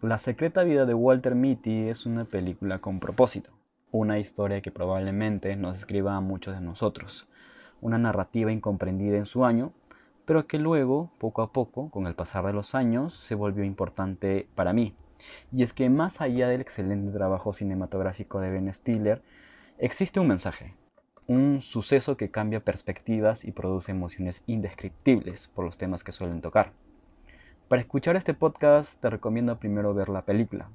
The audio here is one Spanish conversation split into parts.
La secreta vida de Walter Mitty es una película con propósito, una historia que probablemente nos escriba a muchos de nosotros, una narrativa incomprendida en su año, pero que luego, poco a poco, con el pasar de los años, se volvió importante para mí. Y es que más allá del excelente trabajo cinematográfico de Ben Stiller, existe un mensaje, un suceso que cambia perspectivas y produce emociones indescriptibles por los temas que suelen tocar. Para escuchar este podcast te recomiendo primero ver la película,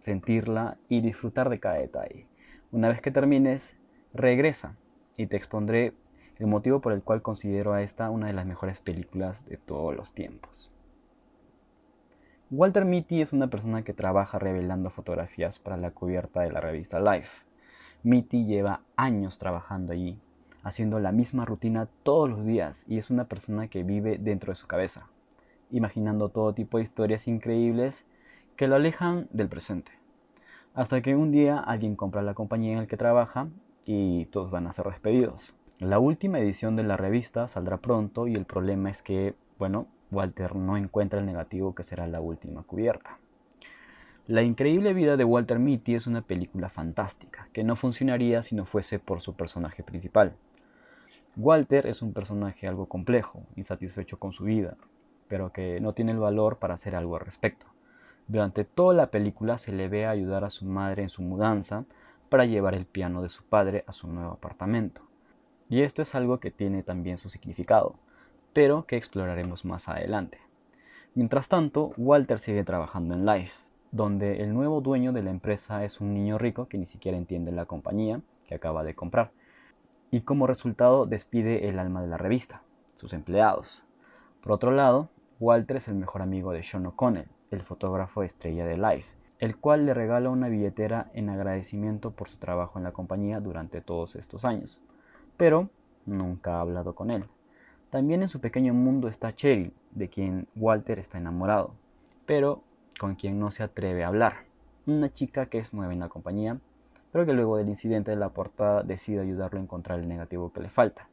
sentirla y disfrutar de cada detalle. Una vez que termines, regresa y te expondré el motivo por el cual considero a esta una de las mejores películas de todos los tiempos. Walter Mitty es una persona que trabaja revelando fotografías para la cubierta de la revista Life. Mitty lleva años trabajando allí, haciendo la misma rutina todos los días y es una persona que vive dentro de su cabeza imaginando todo tipo de historias increíbles que lo alejan del presente. Hasta que un día alguien compra la compañía en la que trabaja y todos van a ser despedidos. La última edición de la revista saldrá pronto y el problema es que, bueno, Walter no encuentra el negativo que será la última cubierta. La increíble vida de Walter Mitty es una película fantástica, que no funcionaría si no fuese por su personaje principal. Walter es un personaje algo complejo, insatisfecho con su vida, pero que no tiene el valor para hacer algo al respecto. Durante toda la película se le ve ayudar a su madre en su mudanza para llevar el piano de su padre a su nuevo apartamento. Y esto es algo que tiene también su significado, pero que exploraremos más adelante. Mientras tanto, Walter sigue trabajando en Life, donde el nuevo dueño de la empresa es un niño rico que ni siquiera entiende la compañía que acaba de comprar, y como resultado despide el alma de la revista, sus empleados. Por otro lado, Walter es el mejor amigo de Sean O'Connell, el fotógrafo estrella de Life, el cual le regala una billetera en agradecimiento por su trabajo en la compañía durante todos estos años, pero nunca ha hablado con él. También en su pequeño mundo está Cheryl, de quien Walter está enamorado, pero con quien no se atreve a hablar. Una chica que es nueva en la compañía, pero que luego del incidente de la portada decide ayudarlo a encontrar el negativo que le falta.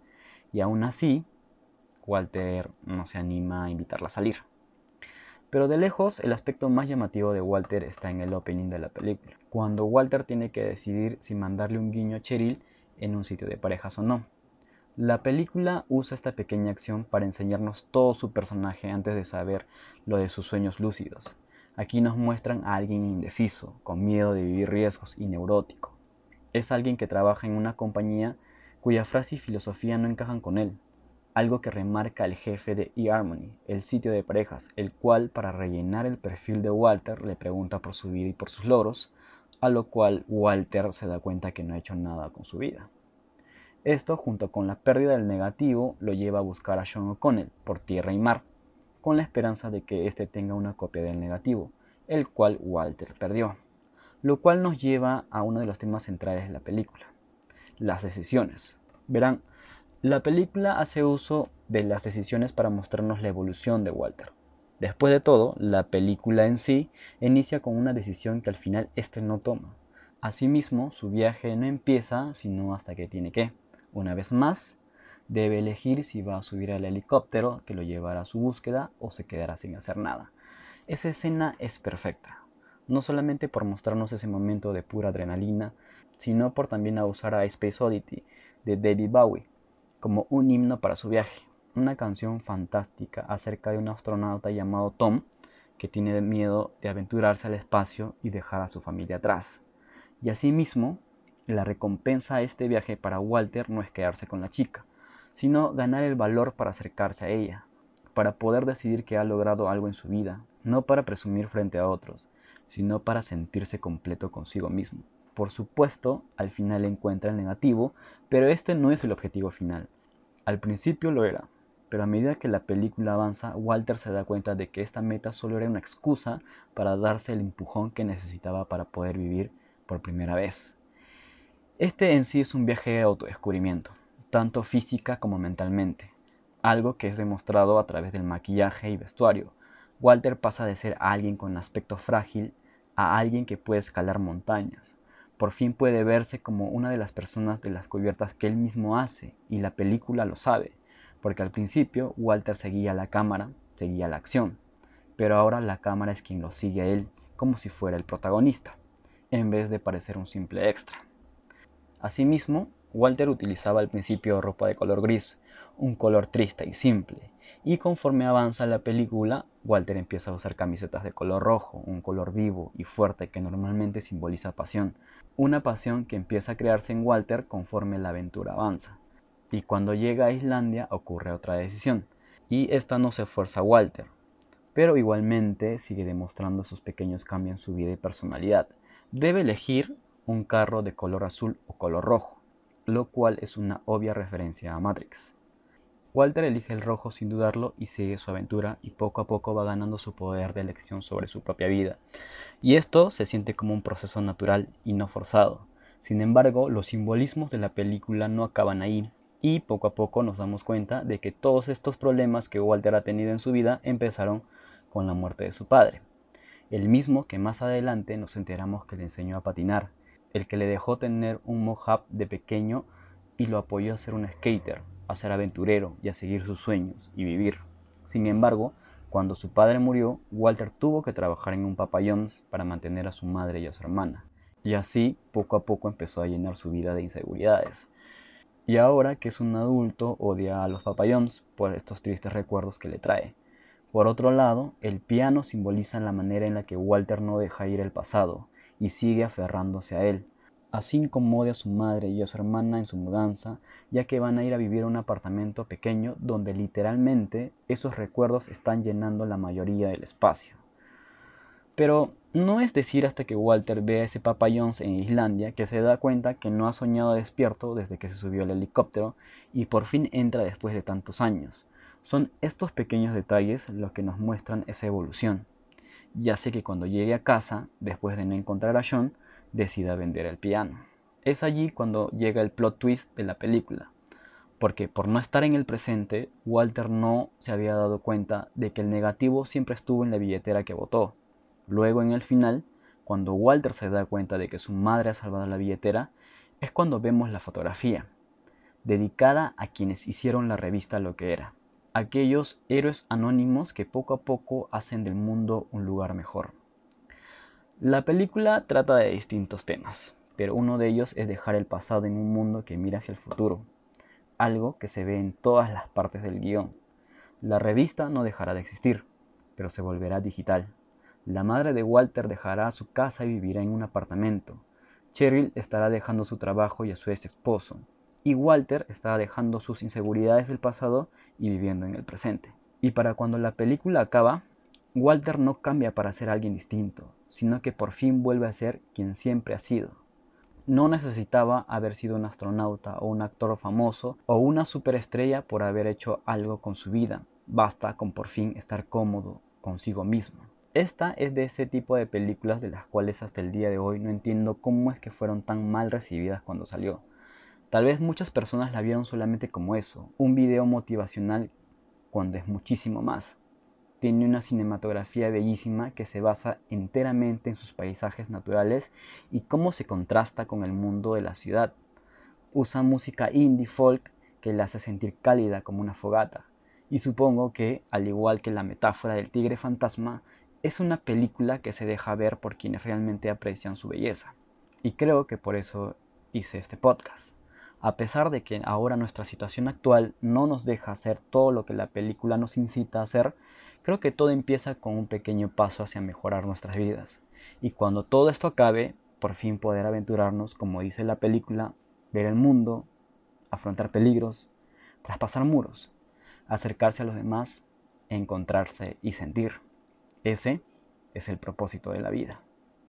Y aún así, Walter no se anima a invitarla a salir. Pero de lejos, el aspecto más llamativo de Walter está en el opening de la película, cuando Walter tiene que decidir si mandarle un guiño a Cheryl en un sitio de parejas o no. La película usa esta pequeña acción para enseñarnos todo su personaje antes de saber lo de sus sueños lúcidos. Aquí nos muestran a alguien indeciso, con miedo de vivir riesgos y neurótico. Es alguien que trabaja en una compañía cuya frase y filosofía no encajan con él, algo que remarca el jefe de eHarmony, el sitio de parejas, el cual para rellenar el perfil de Walter le pregunta por su vida y por sus logros, a lo cual Walter se da cuenta que no ha hecho nada con su vida. Esto, junto con la pérdida del negativo, lo lleva a buscar a Sean O'Connell por tierra y mar, con la esperanza de que éste tenga una copia del negativo, el cual Walter perdió, lo cual nos lleva a uno de los temas centrales de la película, las decisiones. Verán, la película hace uso de las decisiones para mostrarnos la evolución de Walter. Después de todo, la película en sí inicia con una decisión que al final éste no toma. Asimismo, su viaje no empieza sino hasta que tiene que, una vez más, debe elegir si va a subir al helicóptero que lo llevará a su búsqueda o se quedará sin hacer nada. Esa escena es perfecta, no solamente por mostrarnos ese momento de pura adrenalina, sino por también abusar a Space Oddity de David Bowie, como un himno para su viaje, una canción fantástica acerca de un astronauta llamado Tom que tiene miedo de aventurarse al espacio y dejar a su familia atrás. Y asimismo, la recompensa a este viaje para Walter no es quedarse con la chica, sino ganar el valor para acercarse a ella, para poder decidir que ha logrado algo en su vida, no para presumir frente a otros, sino para sentirse completo consigo mismo. Por supuesto, al final encuentra el negativo, pero este no es el objetivo final. Al principio lo era, pero a medida que la película avanza, Walter se da cuenta de que esta meta solo era una excusa para darse el empujón que necesitaba para poder vivir por primera vez. Este en sí es un viaje de autodescubrimiento, tanto física como mentalmente, algo que es demostrado a través del maquillaje y vestuario. Walter pasa de ser alguien con aspecto frágil a alguien que puede escalar montañas, por fin puede verse como una de las personas de las cubiertas que él mismo hace, y la película lo sabe, porque al principio Walter seguía la cámara, seguía la acción, pero ahora la cámara es quien lo sigue a él, como si fuera el protagonista, en vez de parecer un simple extra. Asimismo, Walter utilizaba al principio ropa de color gris, un color triste y simple, y conforme avanza la película, Walter empieza a usar camisetas de color rojo, un color vivo y fuerte que normalmente simboliza pasión, una pasión que empieza a crearse en Walter conforme la aventura avanza. Y cuando llega a Islandia ocurre otra decisión, y esta no se fuerza a Walter, pero igualmente sigue demostrando sus pequeños cambios en su vida y personalidad. Debe elegir un carro de color azul o color rojo, lo cual es una obvia referencia a Matrix. Walter elige el rojo sin dudarlo y sigue su aventura y poco a poco va ganando su poder de elección sobre su propia vida. Y esto se siente como un proceso natural y no forzado. Sin embargo, los simbolismos de la película no acaban ahí y poco a poco nos damos cuenta de que todos estos problemas que Walter ha tenido en su vida empezaron con la muerte de su padre. El mismo que más adelante nos enteramos que le enseñó a patinar, el que le dejó tener un mojab de pequeño y lo apoyó a ser un skater, a ser aventurero y a seguir sus sueños y vivir. Sin embargo, cuando su padre murió, Walter tuvo que trabajar en un papayons para mantener a su madre y a su hermana. Y así, poco a poco empezó a llenar su vida de inseguridades. Y ahora que es un adulto, odia a los papayons por estos tristes recuerdos que le trae. Por otro lado, el piano simboliza la manera en la que Walter no deja ir el pasado y sigue aferrándose a él, así como a su madre y a su hermana en su mudanza, ya que van a ir a vivir a un apartamento pequeño donde literalmente esos recuerdos están llenando la mayoría del espacio. Pero no es decir hasta que Walter ve a ese Papa Jones en Islandia que se da cuenta que no ha soñado despierto desde que se subió al helicóptero y por fin entra después de tantos años. Son estos pequeños detalles los que nos muestran esa evolución. Ya sé que cuando llegue a casa, después de no encontrar a John, decida vender el piano. Es allí cuando llega el plot twist de la película, porque por no estar en el presente, Walter no se había dado cuenta de que el negativo siempre estuvo en la billetera que votó. Luego en el final, cuando Walter se da cuenta de que su madre ha salvado la billetera, es cuando vemos la fotografía, dedicada a quienes hicieron la revista lo que era, aquellos héroes anónimos que poco a poco hacen del mundo un lugar mejor. La película trata de distintos temas, pero uno de ellos es dejar el pasado en un mundo que mira hacia el futuro, algo que se ve en todas las partes del guion. La revista no dejará de existir, pero se volverá digital. La madre de Walter dejará su casa y vivirá en un apartamento. Cheryl estará dejando su trabajo y a su ex esposo. Y Walter estará dejando sus inseguridades del pasado y viviendo en el presente. Y para cuando la película acaba, Walter no cambia para ser alguien distinto, sino que por fin vuelve a ser quien siempre ha sido. No necesitaba haber sido un astronauta o un actor famoso o una superestrella por haber hecho algo con su vida. Basta con por fin estar cómodo consigo mismo. Esta es de ese tipo de películas de las cuales hasta el día de hoy no entiendo cómo es que fueron tan mal recibidas cuando salió. Tal vez muchas personas la vieron solamente como eso, un video motivacional cuando es muchísimo más tiene una cinematografía bellísima que se basa enteramente en sus paisajes naturales y cómo se contrasta con el mundo de la ciudad. Usa música indie folk que la hace sentir cálida como una fogata. Y supongo que, al igual que la metáfora del tigre fantasma, es una película que se deja ver por quienes realmente aprecian su belleza. Y creo que por eso hice este podcast. A pesar de que ahora nuestra situación actual no nos deja hacer todo lo que la película nos incita a hacer, Creo que todo empieza con un pequeño paso hacia mejorar nuestras vidas. Y cuando todo esto acabe, por fin poder aventurarnos, como dice la película, ver el mundo, afrontar peligros, traspasar muros, acercarse a los demás, encontrarse y sentir. Ese es el propósito de la vida.